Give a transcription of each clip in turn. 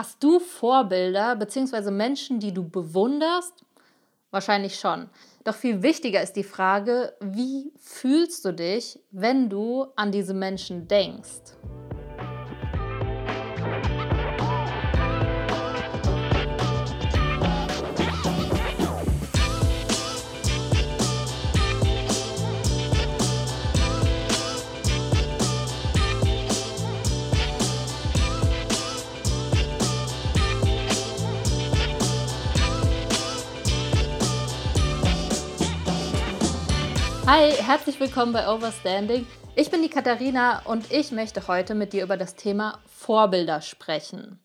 Hast du Vorbilder bzw. Menschen, die du bewunderst? Wahrscheinlich schon. Doch viel wichtiger ist die Frage, wie fühlst du dich, wenn du an diese Menschen denkst? Hi, herzlich willkommen bei Overstanding. Ich bin die Katharina und ich möchte heute mit dir über das Thema Vorbilder sprechen.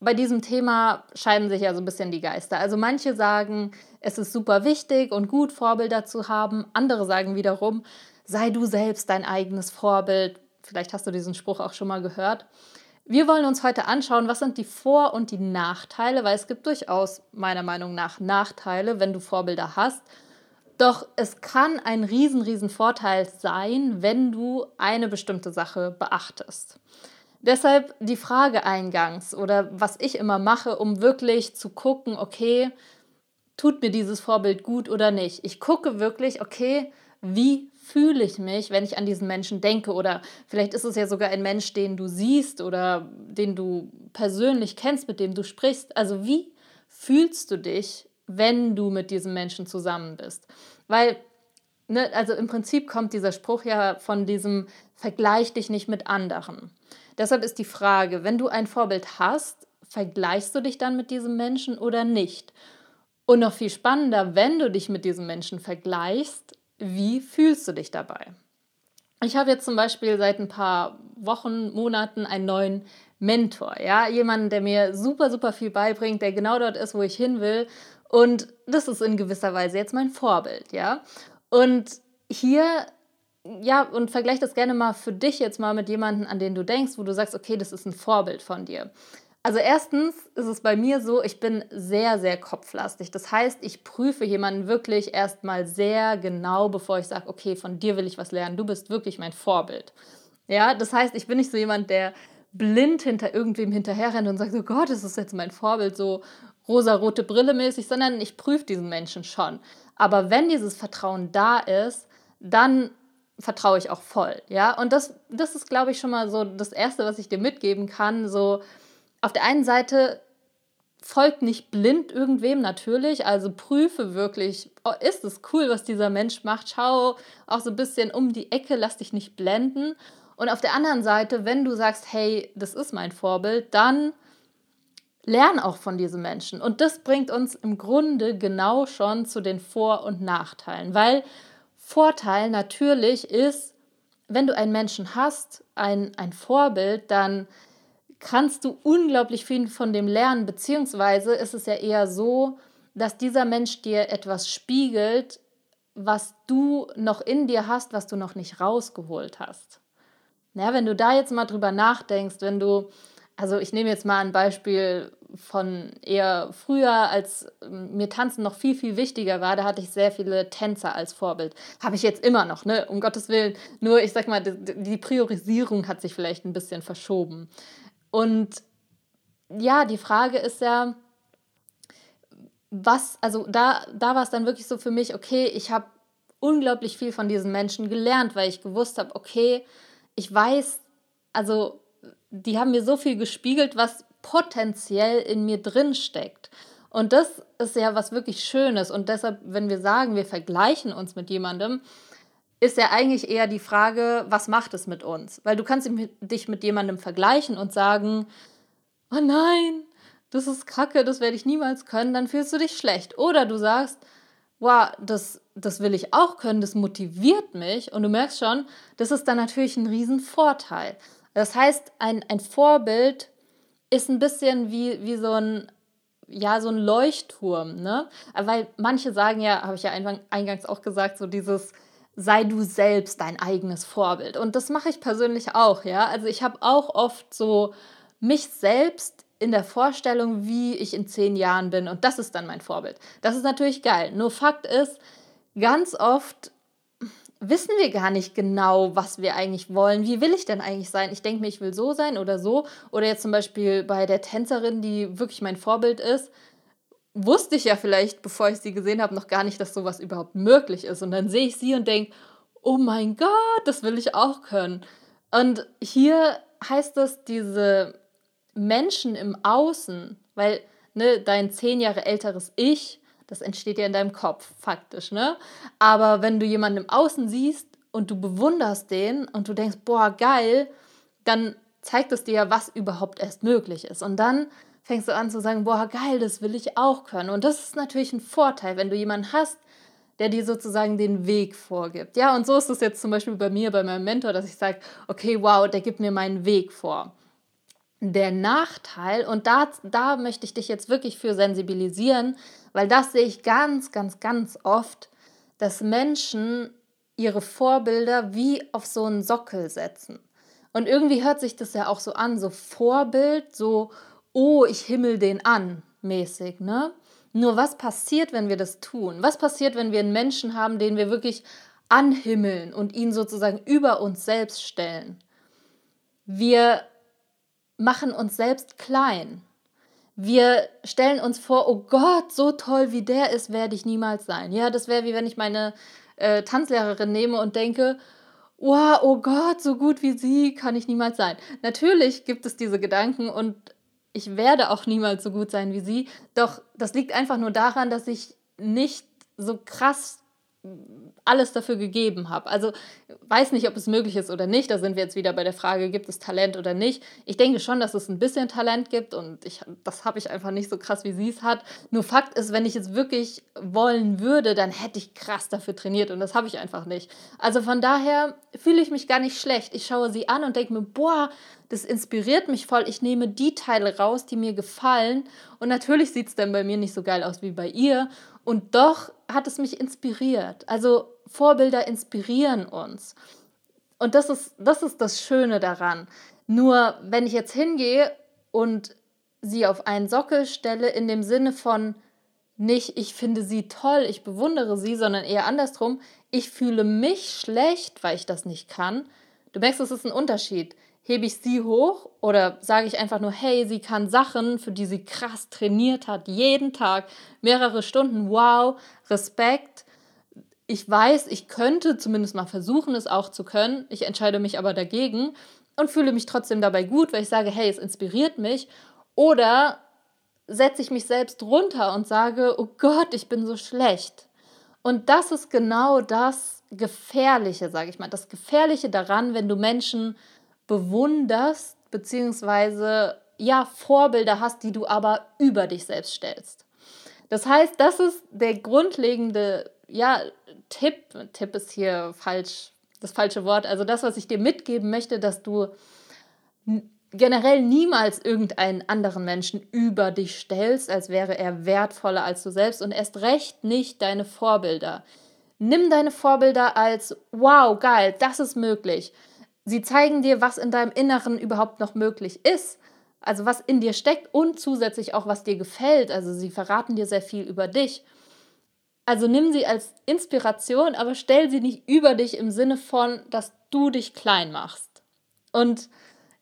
Bei diesem Thema scheiden sich ja so ein bisschen die Geister. Also manche sagen, es ist super wichtig und gut, Vorbilder zu haben. Andere sagen wiederum, sei du selbst dein eigenes Vorbild. Vielleicht hast du diesen Spruch auch schon mal gehört. Wir wollen uns heute anschauen, was sind die Vor- und die Nachteile, weil es gibt durchaus meiner Meinung nach Nachteile, wenn du Vorbilder hast. Doch es kann ein riesen, riesen Vorteil sein, wenn du eine bestimmte Sache beachtest. Deshalb die Frage eingangs oder was ich immer mache, um wirklich zu gucken, okay, tut mir dieses Vorbild gut oder nicht. Ich gucke wirklich, okay, wie fühle ich mich, wenn ich an diesen Menschen denke? Oder vielleicht ist es ja sogar ein Mensch, den du siehst oder den du persönlich kennst, mit dem du sprichst. Also wie fühlst du dich, wenn du mit diesem Menschen zusammen bist. Weil, ne, also im Prinzip kommt dieser Spruch ja von diesem Vergleich dich nicht mit anderen. Deshalb ist die Frage, wenn du ein Vorbild hast, vergleichst du dich dann mit diesem Menschen oder nicht? Und noch viel spannender, wenn du dich mit diesem Menschen vergleichst, wie fühlst du dich dabei? Ich habe jetzt zum Beispiel seit ein paar Wochen, Monaten einen neuen Mentor, ja, jemanden, der mir super, super viel beibringt, der genau dort ist, wo ich hin will und das ist in gewisser Weise jetzt mein Vorbild, ja. Und hier, ja, und vergleich das gerne mal für dich jetzt mal mit jemandem, an den du denkst, wo du sagst, okay, das ist ein Vorbild von dir. Also erstens ist es bei mir so, ich bin sehr, sehr kopflastig. Das heißt, ich prüfe jemanden wirklich erstmal sehr genau, bevor ich sage, okay, von dir will ich was lernen. Du bist wirklich mein Vorbild. Ja, das heißt, ich bin nicht so jemand, der blind hinter irgendwem hinterherrennt und sagt, oh Gott, das ist jetzt mein Vorbild, so rosa-rote Brille mäßig, sondern ich prüfe diesen Menschen schon. Aber wenn dieses Vertrauen da ist, dann vertraue ich auch voll, ja. Und das, das ist, glaube ich, schon mal so das Erste, was ich dir mitgeben kann. So auf der einen Seite folgt nicht blind irgendwem natürlich, also prüfe wirklich, oh, ist es cool, was dieser Mensch macht, schau auch so ein bisschen um die Ecke, lass dich nicht blenden. Und auf der anderen Seite, wenn du sagst, hey, das ist mein Vorbild, dann lern auch von diesen Menschen. Und das bringt uns im Grunde genau schon zu den Vor- und Nachteilen, weil Vorteil natürlich ist, wenn du einen Menschen hast, ein, ein Vorbild, dann kannst du unglaublich viel von dem lernen, beziehungsweise ist es ja eher so, dass dieser Mensch dir etwas spiegelt, was du noch in dir hast, was du noch nicht rausgeholt hast. Ja, wenn du da jetzt mal drüber nachdenkst, wenn du also ich nehme jetzt mal ein Beispiel von eher früher, als ähm, mir Tanzen noch viel, viel wichtiger war. Da hatte ich sehr viele Tänzer als Vorbild. Habe ich jetzt immer noch, ne? Um Gottes Willen. Nur, ich sag mal, die Priorisierung hat sich vielleicht ein bisschen verschoben. Und ja, die Frage ist ja, was, also da, da war es dann wirklich so für mich, okay, ich habe unglaublich viel von diesen Menschen gelernt, weil ich gewusst habe, okay, ich weiß, also die haben mir so viel gespiegelt, was potenziell in mir drin steckt. Und das ist ja was wirklich Schönes. Und deshalb, wenn wir sagen, wir vergleichen uns mit jemandem, ist ja eigentlich eher die Frage, was macht es mit uns? Weil du kannst dich mit jemandem vergleichen und sagen, oh nein, das ist kacke, das werde ich niemals können, dann fühlst du dich schlecht. Oder du sagst, wow, das, das will ich auch können, das motiviert mich. Und du merkst schon, das ist dann natürlich ein Riesenvorteil. Das heißt, ein, ein Vorbild ist ein bisschen wie, wie so ein ja, so ein Leuchtturm, ne? Weil manche sagen ja, habe ich ja eingangs auch gesagt, so dieses sei du selbst dein eigenes Vorbild. Und das mache ich persönlich auch, ja. Also ich habe auch oft so mich selbst in der Vorstellung, wie ich in zehn Jahren bin. Und das ist dann mein Vorbild. Das ist natürlich geil. Nur Fakt ist, ganz oft wissen wir gar nicht genau, was wir eigentlich wollen. Wie will ich denn eigentlich sein? Ich denke mir, ich will so sein oder so. Oder jetzt zum Beispiel bei der Tänzerin, die wirklich mein Vorbild ist, wusste ich ja vielleicht, bevor ich sie gesehen habe, noch gar nicht, dass sowas überhaupt möglich ist. Und dann sehe ich sie und denke, oh mein Gott, das will ich auch können. Und hier heißt es, diese Menschen im Außen, weil ne, dein zehn Jahre älteres Ich, das entsteht ja in deinem Kopf, faktisch, ne? Aber wenn du jemanden im Außen siehst und du bewunderst den und du denkst, boah, geil, dann zeigt es dir ja, was überhaupt erst möglich ist. Und dann fängst du an zu sagen, boah, geil, das will ich auch können. Und das ist natürlich ein Vorteil, wenn du jemanden hast, der dir sozusagen den Weg vorgibt. Ja, und so ist es jetzt zum Beispiel bei mir, bei meinem Mentor, dass ich sage, okay, wow, der gibt mir meinen Weg vor. Der Nachteil, und da, da möchte ich dich jetzt wirklich für sensibilisieren, weil das sehe ich ganz, ganz, ganz oft, dass Menschen ihre Vorbilder wie auf so einen Sockel setzen. Und irgendwie hört sich das ja auch so an, so Vorbild, so, oh, ich himmel den an, mäßig, ne? Nur was passiert, wenn wir das tun? Was passiert, wenn wir einen Menschen haben, den wir wirklich anhimmeln und ihn sozusagen über uns selbst stellen? Wir machen uns selbst klein. Wir stellen uns vor, oh Gott, so toll wie der ist, werde ich niemals sein. Ja, das wäre wie wenn ich meine äh, Tanzlehrerin nehme und denke, wow, oh Gott, so gut wie sie kann ich niemals sein. Natürlich gibt es diese Gedanken und ich werde auch niemals so gut sein wie sie. Doch das liegt einfach nur daran, dass ich nicht so krass alles dafür gegeben habe. Also weiß nicht, ob es möglich ist oder nicht. Da sind wir jetzt wieder bei der Frage, gibt es Talent oder nicht. Ich denke schon, dass es ein bisschen Talent gibt und ich, das habe ich einfach nicht so krass, wie sie es hat. Nur Fakt ist, wenn ich es wirklich wollen würde, dann hätte ich krass dafür trainiert und das habe ich einfach nicht. Also von daher fühle ich mich gar nicht schlecht. Ich schaue sie an und denke mir, boah, das inspiriert mich voll. Ich nehme die Teile raus, die mir gefallen. Und natürlich sieht es dann bei mir nicht so geil aus wie bei ihr. Und doch hat es mich inspiriert. Also Vorbilder inspirieren uns. Und das ist, das ist das Schöne daran. Nur wenn ich jetzt hingehe und sie auf einen Sockel stelle, in dem Sinne von nicht, ich finde sie toll, ich bewundere sie, sondern eher andersrum, ich fühle mich schlecht, weil ich das nicht kann. Du merkst, es ist ein Unterschied hebe ich sie hoch oder sage ich einfach nur, hey, sie kann Sachen, für die sie krass trainiert hat, jeden Tag, mehrere Stunden, wow, Respekt. Ich weiß, ich könnte zumindest mal versuchen, es auch zu können. Ich entscheide mich aber dagegen und fühle mich trotzdem dabei gut, weil ich sage, hey, es inspiriert mich. Oder setze ich mich selbst runter und sage, oh Gott, ich bin so schlecht. Und das ist genau das Gefährliche, sage ich mal. Das Gefährliche daran, wenn du Menschen bewunderst, beziehungsweise ja, Vorbilder hast, die du aber über dich selbst stellst. Das heißt, das ist der grundlegende ja, Tipp. Tipp ist hier falsch, das falsche Wort. Also das, was ich dir mitgeben möchte, dass du generell niemals irgendeinen anderen Menschen über dich stellst, als wäre er wertvoller als du selbst und erst recht nicht deine Vorbilder. Nimm deine Vorbilder als, wow, geil, das ist möglich. Sie zeigen dir, was in deinem Inneren überhaupt noch möglich ist, also was in dir steckt und zusätzlich auch, was dir gefällt. Also sie verraten dir sehr viel über dich. Also nimm sie als Inspiration, aber stell sie nicht über dich im Sinne von, dass du dich klein machst. Und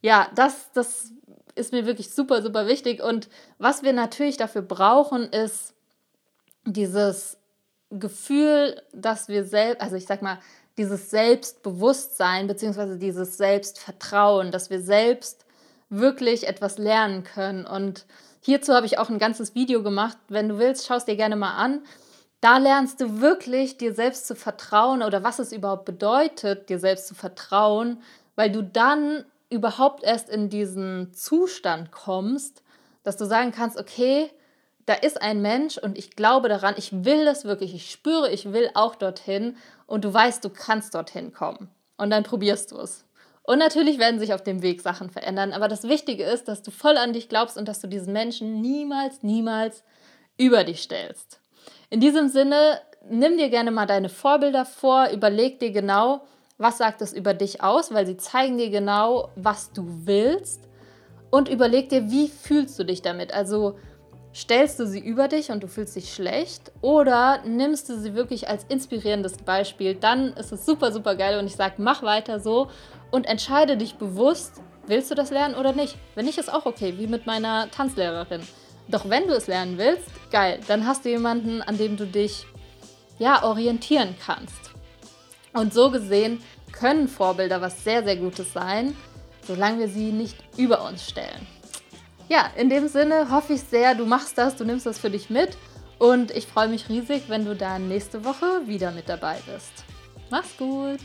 ja, das, das ist mir wirklich super, super wichtig. Und was wir natürlich dafür brauchen, ist dieses Gefühl, dass wir selbst, also ich sag mal, dieses Selbstbewusstsein bzw. dieses Selbstvertrauen, dass wir selbst wirklich etwas lernen können. Und hierzu habe ich auch ein ganzes Video gemacht. Wenn du willst, schau es dir gerne mal an. Da lernst du wirklich, dir selbst zu vertrauen oder was es überhaupt bedeutet, dir selbst zu vertrauen, weil du dann überhaupt erst in diesen Zustand kommst, dass du sagen kannst, okay, da ist ein Mensch und ich glaube daran, ich will das wirklich, ich spüre, ich will auch dorthin und du weißt, du kannst dorthin kommen. Und dann probierst du es. Und natürlich werden sich auf dem Weg Sachen verändern, aber das Wichtige ist, dass du voll an dich glaubst und dass du diesen Menschen niemals, niemals über dich stellst. In diesem Sinne, nimm dir gerne mal deine Vorbilder vor, überleg dir genau, was sagt es über dich aus, weil sie zeigen dir genau, was du willst und überleg dir, wie fühlst du dich damit. Also stellst du sie über dich und du fühlst dich schlecht oder nimmst du sie wirklich als inspirierendes Beispiel, dann ist es super, super geil und ich sage, mach weiter so und entscheide dich bewusst, willst du das lernen oder nicht. Wenn nicht, ist auch okay, wie mit meiner Tanzlehrerin. Doch wenn du es lernen willst, geil, dann hast du jemanden, an dem du dich ja orientieren kannst. Und so gesehen können Vorbilder was sehr, sehr Gutes sein, solange wir sie nicht über uns stellen. Ja, in dem Sinne hoffe ich sehr, du machst das, du nimmst das für dich mit und ich freue mich riesig, wenn du dann nächste Woche wieder mit dabei bist. Mach's gut!